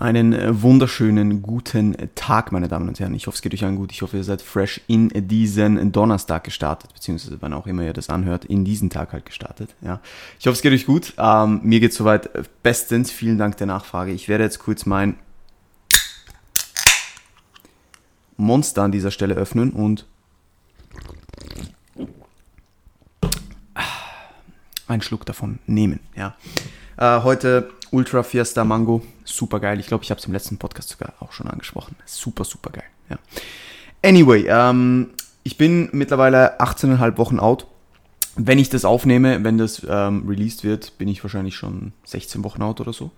Einen äh, wunderschönen guten Tag, meine Damen und Herren. Ich hoffe, es geht euch allen gut. Ich hoffe, ihr seid fresh in diesen Donnerstag gestartet, beziehungsweise wann auch immer ihr das anhört, in diesen Tag halt gestartet. Ja. Ich hoffe, es geht euch gut. Ähm, mir geht soweit bestens. Vielen Dank der Nachfrage. Ich werde jetzt kurz mein Monster an dieser Stelle öffnen und einen Schluck davon nehmen. Ja. Äh, heute Ultra Fiesta Mango, super geil. Ich glaube, ich habe es im letzten Podcast sogar auch schon angesprochen. Super, super geil. Ja. Anyway, ähm, ich bin mittlerweile 18,5 Wochen out. Wenn ich das aufnehme, wenn das ähm, released wird, bin ich wahrscheinlich schon 16 Wochen out oder so.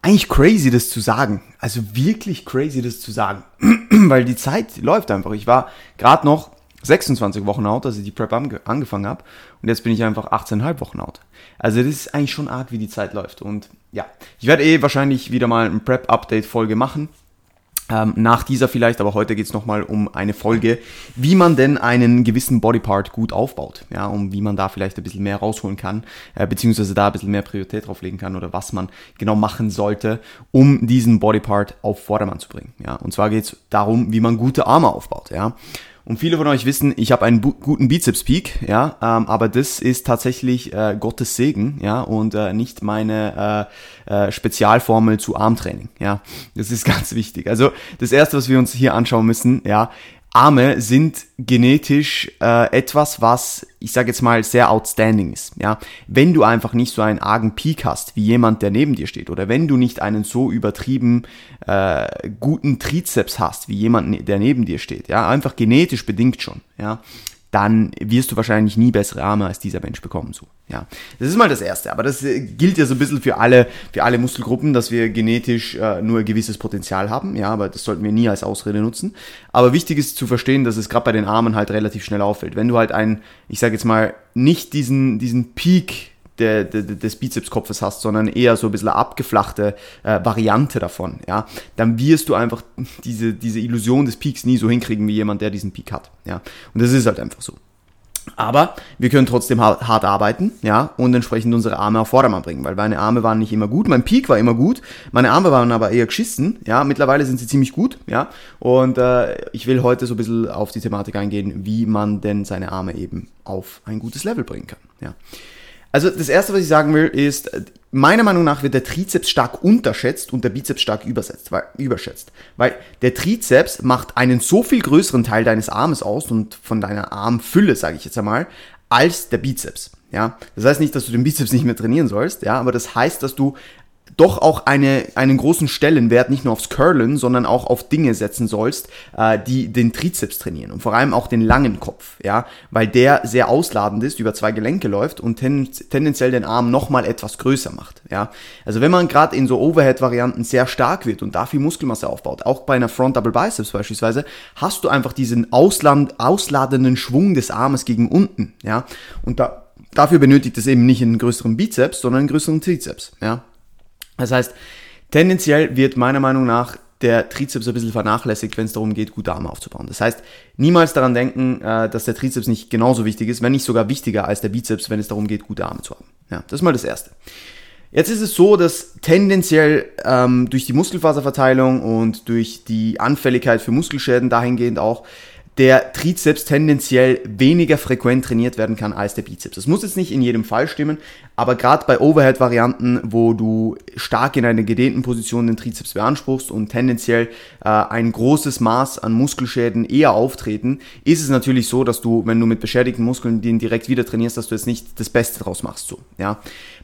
Eigentlich crazy, das zu sagen. Also wirklich crazy, das zu sagen. Weil die Zeit läuft einfach. Ich war gerade noch 26 Wochen out, als ich die Prep ange angefangen habe. Und jetzt bin ich einfach 18,5 Wochen out. Also das ist eigentlich schon arg, wie die Zeit läuft. Und ja, ich werde eh wahrscheinlich wieder mal ein Prep-Update-Folge machen. Ähm, nach dieser vielleicht, aber heute geht es nochmal um eine Folge, wie man denn einen gewissen Bodypart gut aufbaut. Ja, um wie man da vielleicht ein bisschen mehr rausholen kann, äh, beziehungsweise da ein bisschen mehr Priorität drauflegen kann oder was man genau machen sollte, um diesen Bodypart auf Vordermann zu bringen. Ja, und zwar geht es darum, wie man gute Arme aufbaut. Ja. Und viele von euch wissen, ich habe einen guten Bizeps-Peak, ja, ähm, aber das ist tatsächlich äh, Gottes Segen, ja, und äh, nicht meine äh, äh, Spezialformel zu Armtraining, ja. Das ist ganz wichtig. Also das erste, was wir uns hier anschauen müssen, ja, Arme sind genetisch äh, etwas, was ich sage jetzt mal sehr outstanding ist. Ja, wenn du einfach nicht so einen argen Peak hast wie jemand, der neben dir steht, oder wenn du nicht einen so übertrieben äh, guten Trizeps hast wie jemand, der neben dir steht, ja, einfach genetisch bedingt schon. Ja, dann wirst du wahrscheinlich nie bessere Arme als dieser Mensch bekommen. So, ja. Das ist mal das Erste. Aber das äh, gilt ja so ein bisschen für alle, für alle Muskelgruppen, dass wir genetisch äh, nur ein gewisses Potenzial haben. Ja, aber das sollten wir nie als Ausrede nutzen. Aber wichtig ist zu verstehen, dass es gerade bei den Armen halt relativ schnell auffällt. Wenn du halt einen, ich sage jetzt mal, nicht diesen, diesen Peak der, der, des Bizepskopfes hast, sondern eher so ein bisschen eine abgeflachte äh, Variante davon, ja, dann wirst du einfach diese, diese Illusion des Peaks nie so hinkriegen wie jemand, der diesen Peak hat, ja. Und das ist halt einfach so. Aber wir können trotzdem hart, hart arbeiten, ja, und entsprechend unsere Arme auf Vordermann bringen, weil meine Arme waren nicht immer gut, mein Peak war immer gut, meine Arme waren aber eher geschissen, ja, mittlerweile sind sie ziemlich gut, ja, und äh, ich will heute so ein bisschen auf die Thematik eingehen, wie man denn seine Arme eben auf ein gutes Level bringen kann, ja. Also das Erste, was ich sagen will, ist, meiner Meinung nach wird der Trizeps stark unterschätzt und der Bizeps stark übersetzt, weil, überschätzt. Weil der Trizeps macht einen so viel größeren Teil deines Armes aus und von deiner Armfülle, sage ich jetzt einmal, als der Bizeps. Ja, das heißt nicht, dass du den Bizeps nicht mehr trainieren sollst, ja, aber das heißt, dass du doch auch eine, einen großen Stellenwert nicht nur aufs Curlen, sondern auch auf Dinge setzen sollst, äh, die den Trizeps trainieren und vor allem auch den langen Kopf, ja, weil der sehr ausladend ist, über zwei Gelenke läuft und ten, tendenziell den Arm nochmal etwas größer macht, ja. Also wenn man gerade in so Overhead-Varianten sehr stark wird und da viel Muskelmasse aufbaut, auch bei einer Front Double Biceps beispielsweise, hast du einfach diesen ausland, ausladenden Schwung des Armes gegen unten, ja, und da, dafür benötigt es eben nicht einen größeren Bizeps, sondern einen größeren Trizeps, ja. Das heißt, tendenziell wird meiner Meinung nach der Trizeps ein bisschen vernachlässigt, wenn es darum geht, gute Arme aufzubauen. Das heißt, niemals daran denken, äh, dass der Trizeps nicht genauso wichtig ist, wenn nicht sogar wichtiger als der Bizeps, wenn es darum geht, gute Arme zu haben. Ja, das ist mal das Erste. Jetzt ist es so, dass tendenziell ähm, durch die Muskelfaserverteilung und durch die Anfälligkeit für Muskelschäden dahingehend auch der Trizeps tendenziell weniger frequent trainiert werden kann als der Bizeps. Das muss jetzt nicht in jedem Fall stimmen, aber gerade bei Overhead-Varianten, wo du stark in einer gedehnten Position den Trizeps beanspruchst und tendenziell äh, ein großes Maß an Muskelschäden eher auftreten, ist es natürlich so, dass du, wenn du mit beschädigten Muskeln den direkt wieder trainierst, dass du jetzt nicht das Beste draus machst. So, ja.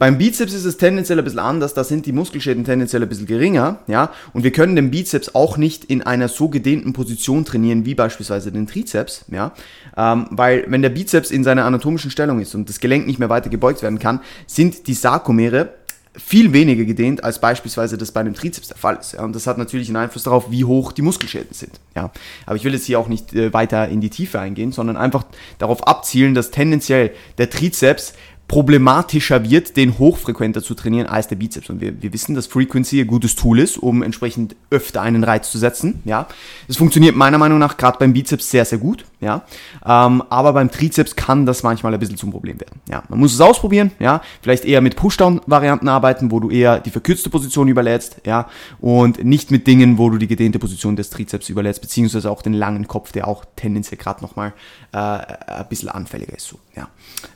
Beim Bizeps ist es tendenziell ein bisschen anders, da sind die Muskelschäden tendenziell ein bisschen geringer, ja, und wir können den Bizeps auch nicht in einer so gedehnten Position trainieren, wie beispielsweise den Trizeps, ja, ähm, weil wenn der Bizeps in seiner anatomischen Stellung ist und das Gelenk nicht mehr weiter gebeugt werden kann, sind die Sarkomere viel weniger gedehnt, als beispielsweise das bei einem Trizeps der Fall ist. Ja. Und das hat natürlich einen Einfluss darauf, wie hoch die Muskelschäden sind. Ja. Aber ich will jetzt hier auch nicht äh, weiter in die Tiefe eingehen, sondern einfach darauf abzielen, dass tendenziell der Trizeps problematischer wird, den hochfrequenter zu trainieren als der Bizeps. Und wir, wir wissen, dass Frequency ein gutes Tool ist, um entsprechend öfter einen Reiz zu setzen. Ja, das funktioniert meiner Meinung nach gerade beim Bizeps sehr, sehr gut. Ja, ähm, aber beim Trizeps kann das manchmal ein bisschen zum Problem werden. Ja, man muss es ausprobieren. Ja, vielleicht eher mit Pushdown-Varianten arbeiten, wo du eher die verkürzte Position überlädst. Ja, und nicht mit Dingen, wo du die gedehnte Position des Trizeps überlädst, beziehungsweise auch den langen Kopf, der auch tendenziell gerade nochmal äh, ein bisschen anfälliger ist. So. Ja,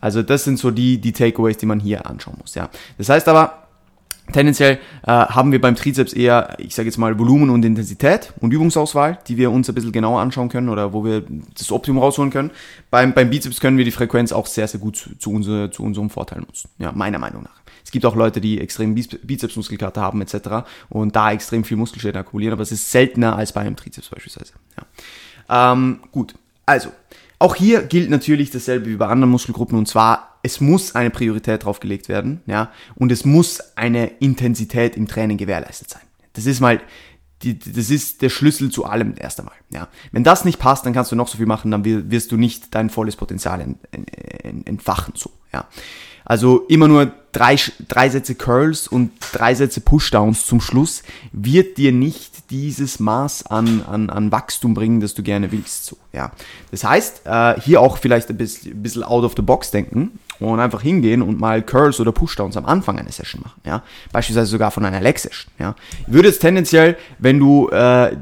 also das sind so die die Takeaways, die man hier anschauen muss. Ja. Das heißt aber, Tendenziell äh, haben wir beim Trizeps eher, ich sage jetzt mal, Volumen und Intensität und Übungsauswahl, die wir uns ein bisschen genauer anschauen können oder wo wir das Optimum rausholen können. Beim, beim Bizeps können wir die Frequenz auch sehr, sehr gut zu, zu, unser, zu unserem Vorteil nutzen. Ja, meiner Meinung nach. Es gibt auch Leute, die extrem Bizepsmuskelkater haben etc. und da extrem viel Muskelschäden akkumulieren, aber es ist seltener als bei einem Trizeps beispielsweise. Ja. Ähm, gut, also auch hier gilt natürlich dasselbe wie bei anderen Muskelgruppen und zwar, es muss eine Priorität drauf gelegt werden, ja, und es muss eine Intensität im Training gewährleistet sein. Das ist mal, die, das ist der Schlüssel zu allem erst einmal, ja. Wenn das nicht passt, dann kannst du noch so viel machen, dann wirst du nicht dein volles Potenzial entfachen, so, ja. Also immer nur drei, drei Sätze Curls und drei Sätze Pushdowns zum Schluss wird dir nicht dieses Maß an, an, an Wachstum bringen, das du gerne willst. So, ja. Das heißt, äh, hier auch vielleicht ein bisschen, bisschen out of the box denken und einfach hingehen und mal Curls oder Pushdowns am Anfang einer Session machen. Ja. Beispielsweise sogar von einer Leg Session. Ja. Ich würde jetzt tendenziell, wenn du äh,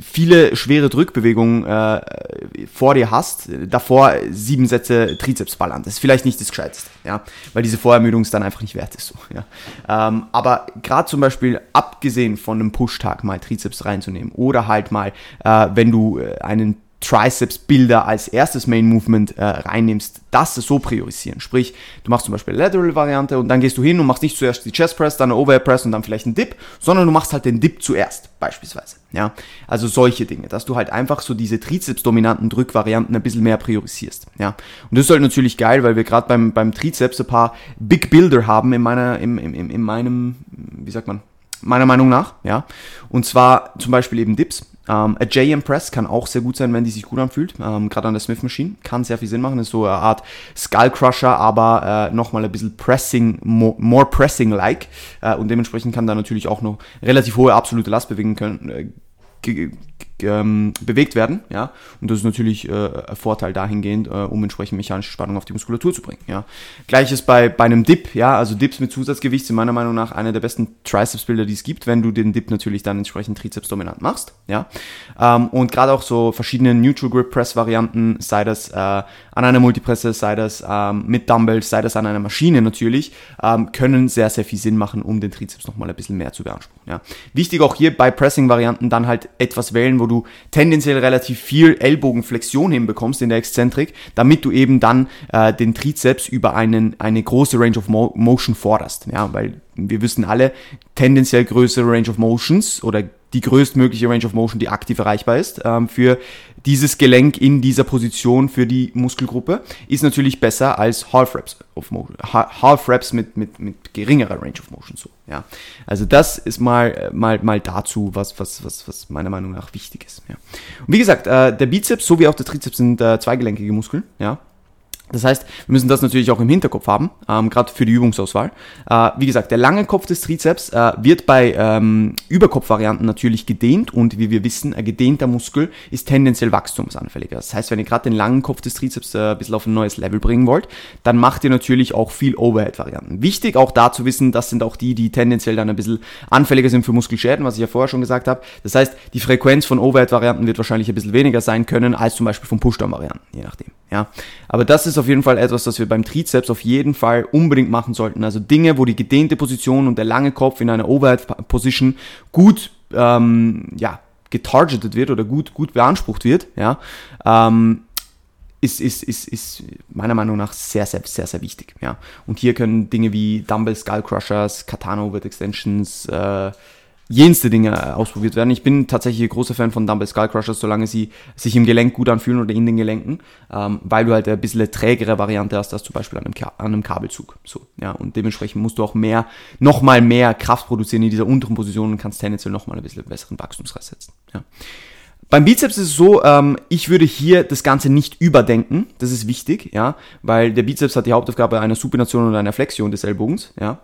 viele schwere Drückbewegungen äh, vor dir hast, davor sieben Sätze Trizeps ballern. Das ist vielleicht nicht das Gescheiteste, ja, weil diese Vorermüdung es dann einfach nicht wert ist. So, ja. Ähm, aber gerade zum Beispiel, abgesehen von einem Push-Tag mal Trizeps reinzunehmen oder halt mal, äh, wenn du äh, einen Triceps-Bilder als erstes Main Movement äh, reinnimmst, das so priorisieren. Sprich, du machst zum Beispiel Lateral-Variante und dann gehst du hin und machst nicht zuerst die Chest Press, dann eine Overhead Press und dann vielleicht einen Dip, sondern du machst halt den Dip zuerst, beispielsweise. Ja, also solche Dinge, dass du halt einfach so diese Trizeps-dominanten Drückvarianten ein bisschen mehr priorisierst. Ja, und das ist halt natürlich geil, weil wir gerade beim, beim Trizeps ein paar Big Builder haben in meiner, im, im, in meinem, wie sagt man, meiner Meinung nach, ja. Und zwar zum Beispiel eben Dips. Ähm, a JM Press kann auch sehr gut sein, wenn die sich gut anfühlt. Ähm, Gerade an der Smith Machine kann sehr viel Sinn machen. Ist so eine Art Skull Crusher, aber äh, nochmal ein bisschen Pressing, more, more Pressing-like. Äh, und dementsprechend kann da natürlich auch noch relativ hohe absolute Last bewegen können. Äh, ähm, bewegt werden, ja, und das ist natürlich äh, ein Vorteil dahingehend, äh, um entsprechend mechanische Spannung auf die Muskulatur zu bringen, ja. Gleiches bei, bei einem Dip, ja, also Dips mit Zusatzgewicht sind meiner Meinung nach einer der besten Triceps-Bilder, die es gibt, wenn du den Dip natürlich dann entsprechend Trizeps dominant machst, ja, ähm, und gerade auch so verschiedene Neutral Grip Press Varianten, sei das äh, an einer Multipresse, sei das ähm, mit Dumbbells, sei das an einer Maschine natürlich, ähm, können sehr, sehr viel Sinn machen, um den Trizeps nochmal ein bisschen mehr zu beanspruchen, ja. Wichtig auch hier bei Pressing-Varianten dann halt etwas wählen, wo du tendenziell relativ viel Ellbogenflexion hinbekommst in der Exzentrik, damit du eben dann äh, den Trizeps über einen, eine große Range of Mo Motion forderst. Ja, weil wir wissen alle, tendenziell größere Range of Motions oder die größtmögliche Range of Motion, die aktiv erreichbar ist, ähm, für dieses Gelenk in dieser Position für die Muskelgruppe, ist natürlich besser als Half Reps of Motion, Half Reps mit, mit, mit geringerer Range of Motion so, ja. Also das ist mal, mal, mal dazu, was, was, was, was meiner Meinung nach wichtig ist, ja. Und wie gesagt, äh, der Bizeps sowie auch der Trizeps sind äh, zweigelenkige Muskeln, ja. Das heißt, wir müssen das natürlich auch im Hinterkopf haben, ähm, gerade für die Übungsauswahl. Äh, wie gesagt, der lange Kopf des Trizeps äh, wird bei ähm, Überkopfvarianten natürlich gedehnt und wie wir wissen, ein gedehnter Muskel ist tendenziell wachstumsanfälliger. Das heißt, wenn ihr gerade den langen Kopf des Trizeps äh, ein bisschen auf ein neues Level bringen wollt, dann macht ihr natürlich auch viel Overhead-Varianten. Wichtig auch da zu wissen, das sind auch die, die tendenziell dann ein bisschen anfälliger sind für Muskelschäden, was ich ja vorher schon gesagt habe. Das heißt, die Frequenz von Overhead-Varianten wird wahrscheinlich ein bisschen weniger sein können als zum Beispiel von Pushdown-Varianten, je nachdem. Ja, aber das ist auf jeden Fall etwas, das wir beim Trizeps auf jeden Fall unbedingt machen sollten. Also Dinge, wo die gedehnte Position und der lange Kopf in einer Overhead Position gut, ähm, ja, getargetet wird oder gut, gut beansprucht wird, ja, ähm, ist, ist, ist, ist meiner Meinung nach sehr, sehr, sehr, sehr wichtig. Ja. Und hier können Dinge wie Dumbbell Skull Crushers, Katana Overhead Extensions, äh, jenste Dinge äh, ausprobiert werden. Ich bin tatsächlich ein großer Fan von Dumbbell Skull Crushers, solange sie sich im Gelenk gut anfühlen oder in den Gelenken, ähm, weil du halt ein bisschen eine trägere Variante hast, als zum Beispiel an einem, an einem Kabelzug. So, ja, und dementsprechend musst du auch mehr, nochmal mehr Kraft produzieren in dieser unteren Position und kannst tendenziell nochmal ein bisschen besseren Wachstumsreiz setzen. Ja. beim Bizeps ist es so, ähm, ich würde hier das Ganze nicht überdenken. Das ist wichtig, ja, weil der Bizeps hat die Hauptaufgabe einer Supination und einer Flexion des Ellbogens, ja.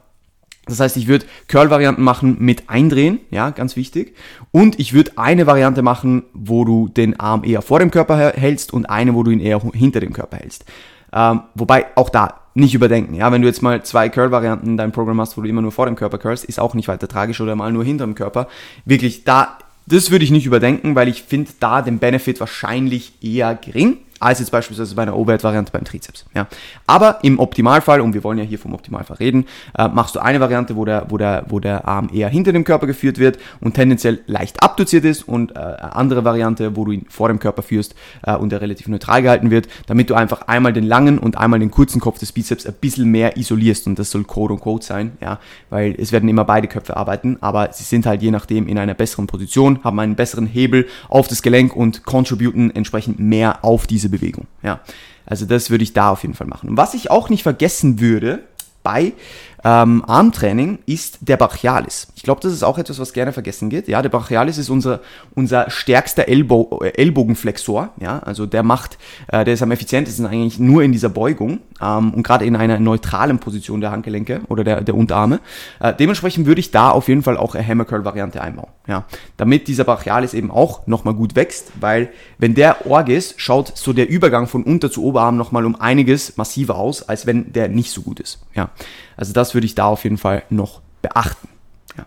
Das heißt, ich würde Curl-Varianten machen mit Eindrehen, ja, ganz wichtig. Und ich würde eine Variante machen, wo du den Arm eher vor dem Körper hältst und eine, wo du ihn eher hinter dem Körper hältst. Ähm, wobei auch da nicht überdenken. Ja, wenn du jetzt mal zwei Curl-Varianten in deinem Programm hast, wo du immer nur vor dem Körper curlst, ist auch nicht weiter tragisch oder mal nur hinter dem Körper. Wirklich, da, das würde ich nicht überdenken, weil ich finde da den Benefit wahrscheinlich eher gering als jetzt beispielsweise bei einer Overhead-Variante beim Trizeps. Ja. Aber im Optimalfall, und wir wollen ja hier vom Optimalfall reden, äh, machst du eine Variante, wo der, wo, der, wo der Arm eher hinter dem Körper geführt wird und tendenziell leicht abduziert ist und äh, eine andere Variante, wo du ihn vor dem Körper führst äh, und er relativ neutral gehalten wird, damit du einfach einmal den langen und einmal den kurzen Kopf des Bizeps ein bisschen mehr isolierst und das soll Code und Code sein, ja, weil es werden immer beide Köpfe arbeiten, aber sie sind halt je nachdem in einer besseren Position, haben einen besseren Hebel auf das Gelenk und contributen entsprechend mehr auf diese diese Bewegung. Ja. Also das würde ich da auf jeden Fall machen. Und was ich auch nicht vergessen würde bei ähm, Armtraining ist der Brachialis. Ich glaube, das ist auch etwas, was gerne vergessen geht. Ja, der Brachialis ist unser, unser stärkster Ellbo äh, Ellbogenflexor. Ja, also der macht, äh, der ist am effizientesten eigentlich nur in dieser Beugung ähm, und gerade in einer neutralen Position der Handgelenke oder der, der Unterarme. Äh, dementsprechend würde ich da auf jeden Fall auch eine Hammer Curl Variante einbauen. Ja, damit dieser Brachialis eben auch nochmal gut wächst, weil wenn der Org ist, schaut so der Übergang von Unter zu Oberarm nochmal um einiges massiver aus, als wenn der nicht so gut ist. Ja, also das würde ich da auf jeden Fall noch beachten. Ja.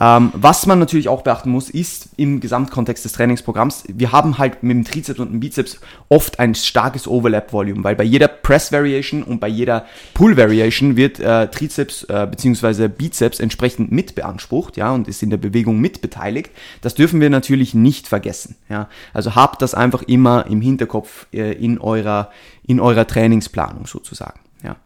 Ähm, was man natürlich auch beachten muss, ist im Gesamtkontext des Trainingsprogramms, wir haben halt mit dem Trizeps und dem Bizeps oft ein starkes Overlap-Volume, weil bei jeder Press-Variation und bei jeder Pull-Variation wird äh, Trizeps äh, bzw. Bizeps entsprechend mit beansprucht, ja, und ist in der Bewegung mit beteiligt. Das dürfen wir natürlich nicht vergessen, ja. Also habt das einfach immer im Hinterkopf äh, in eurer, in eurer Trainingsplanung sozusagen, ja.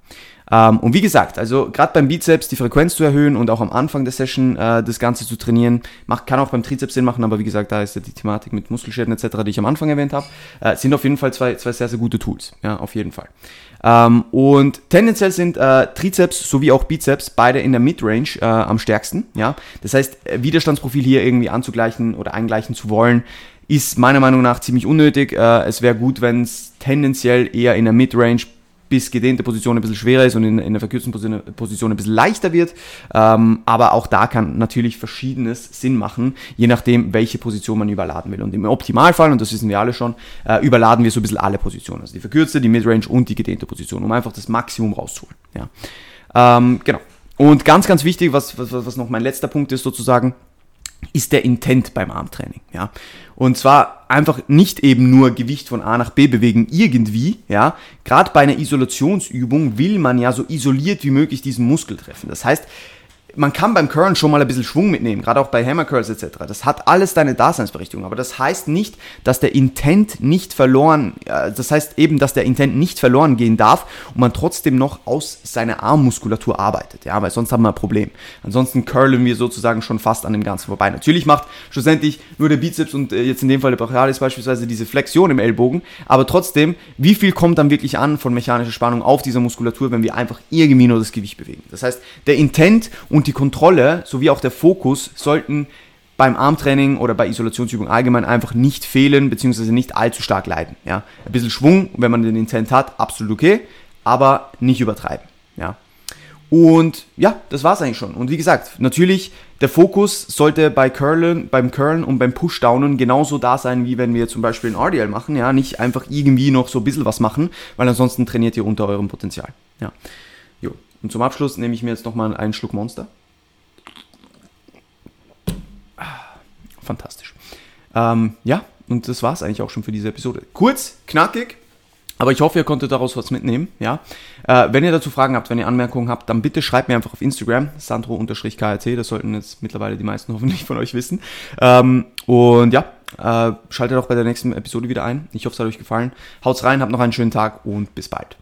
Ähm, und wie gesagt, also gerade beim Bizeps die Frequenz zu erhöhen und auch am Anfang der Session äh, das Ganze zu trainieren, macht, kann auch beim Trizeps Sinn machen, aber wie gesagt, da ist ja die Thematik mit Muskelschäden etc., die ich am Anfang erwähnt habe, äh, sind auf jeden Fall zwei, zwei sehr, sehr gute Tools. Ja, auf jeden Fall. Ähm, und tendenziell sind äh, Trizeps sowie auch Bizeps beide in der Midrange äh, am stärksten. Ja, das heißt, äh, Widerstandsprofil hier irgendwie anzugleichen oder eingleichen zu wollen, ist meiner Meinung nach ziemlich unnötig. Äh, es wäre gut, wenn es tendenziell eher in der Midrange bis gedehnte Position ein bisschen schwerer ist und in, in der verkürzten Position, Position ein bisschen leichter wird. Ähm, aber auch da kann natürlich verschiedenes Sinn machen, je nachdem, welche Position man überladen will. Und im Optimalfall, und das wissen wir alle schon, äh, überladen wir so ein bisschen alle Positionen. Also die verkürzte, die Midrange und die gedehnte Position, um einfach das Maximum rauszuholen. Ja. Ähm, genau. Und ganz, ganz wichtig, was, was, was noch mein letzter Punkt ist sozusagen, ist der Intent beim Armtraining. Ja? Und zwar einfach nicht eben nur Gewicht von A nach B bewegen irgendwie. Ja? Gerade bei einer Isolationsübung will man ja so isoliert wie möglich diesen Muskel treffen. Das heißt, man kann beim Curlen schon mal ein bisschen Schwung mitnehmen, gerade auch bei Hammer Curls etc. Das hat alles deine Daseinsberechtigung, aber das heißt nicht, dass der Intent nicht verloren, äh, das heißt eben, dass der Intent nicht verloren gehen darf und man trotzdem noch aus seiner Armmuskulatur arbeitet, ja, weil sonst haben wir ein Problem. Ansonsten curlen wir sozusagen schon fast an dem Ganzen vorbei. Natürlich macht schlussendlich nur der Bizeps und äh, jetzt in dem Fall der Brachialis beispielsweise diese Flexion im Ellbogen, aber trotzdem, wie viel kommt dann wirklich an von mechanischer Spannung auf dieser Muskulatur, wenn wir einfach irgendwie nur das Gewicht bewegen? Das heißt, der Intent und und die Kontrolle sowie auch der Fokus sollten beim Armtraining oder bei Isolationsübungen allgemein einfach nicht fehlen, beziehungsweise nicht allzu stark leiden. Ja? Ein bisschen Schwung, wenn man den Intent hat, absolut okay, aber nicht übertreiben. Ja? Und ja, das war es eigentlich schon. Und wie gesagt, natürlich, der Fokus sollte bei Curlen, beim Curlen und beim Pushdownen genauso da sein, wie wenn wir zum Beispiel ein RDL machen. Ja, nicht einfach irgendwie noch so ein bisschen was machen, weil ansonsten trainiert ihr unter eurem Potenzial. Ja. Und zum Abschluss nehme ich mir jetzt nochmal einen Schluck Monster. Fantastisch. Ähm, ja, und das war es eigentlich auch schon für diese Episode. Kurz, knackig, aber ich hoffe, ihr konntet daraus was mitnehmen. Ja? Äh, wenn ihr dazu Fragen habt, wenn ihr Anmerkungen habt, dann bitte schreibt mir einfach auf Instagram, sandro-krt, das sollten jetzt mittlerweile die meisten hoffentlich von euch wissen. Ähm, und ja, äh, schaltet auch bei der nächsten Episode wieder ein. Ich hoffe, es hat euch gefallen. Haut's rein, habt noch einen schönen Tag und bis bald.